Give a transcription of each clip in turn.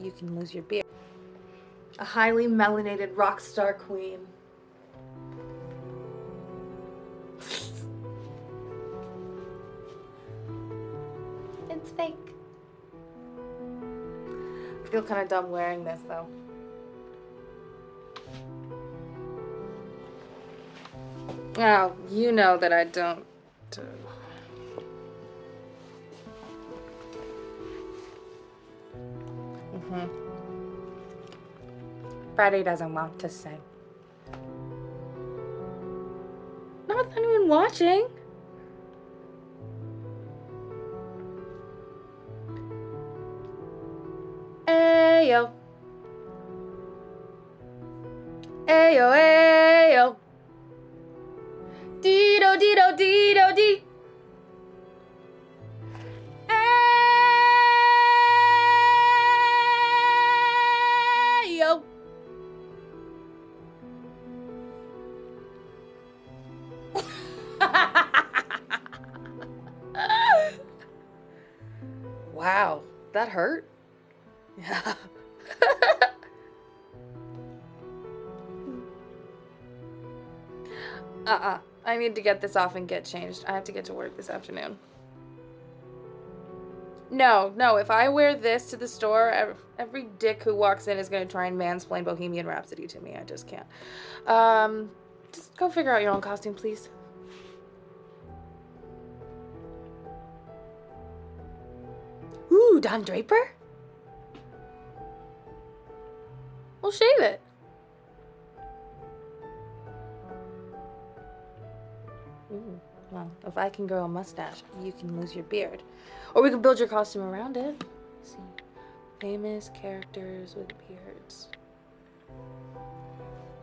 you can lose your beard. A highly melanated rock star queen. it's fake. I feel kind of dumb wearing this though. Oh, you know that I don't. Mm-hmm. Freddie doesn't want to sing. Not with anyone watching. Ayo. Ayo, ayo. Dido, dido, dido, di. Wow, that hurt. Yeah. uh-uh. I need to get this off and get changed. I have to get to work this afternoon. No, no, if I wear this to the store, every, every dick who walks in is going to try and mansplain Bohemian Rhapsody to me. I just can't. Um, just go figure out your own costume, please. Ooh, Don Draper? We'll shave it. Ooh, well, if I can grow a mustache, you can lose your beard. Or we can build your costume around it. Let's see. Famous characters with beards.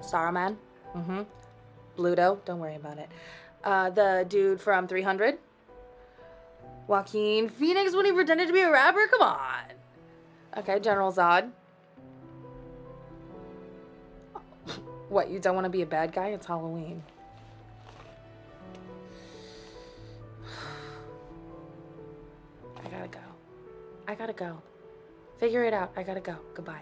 Saruman. Mm-hmm. Bluto. Don't worry about it. Uh, the dude from 300. Joaquin Phoenix when he pretended to be a rapper? Come on. Okay, General Zod. What, you don't want to be a bad guy? It's Halloween. I gotta go. I gotta go. Figure it out. I gotta go. Goodbye.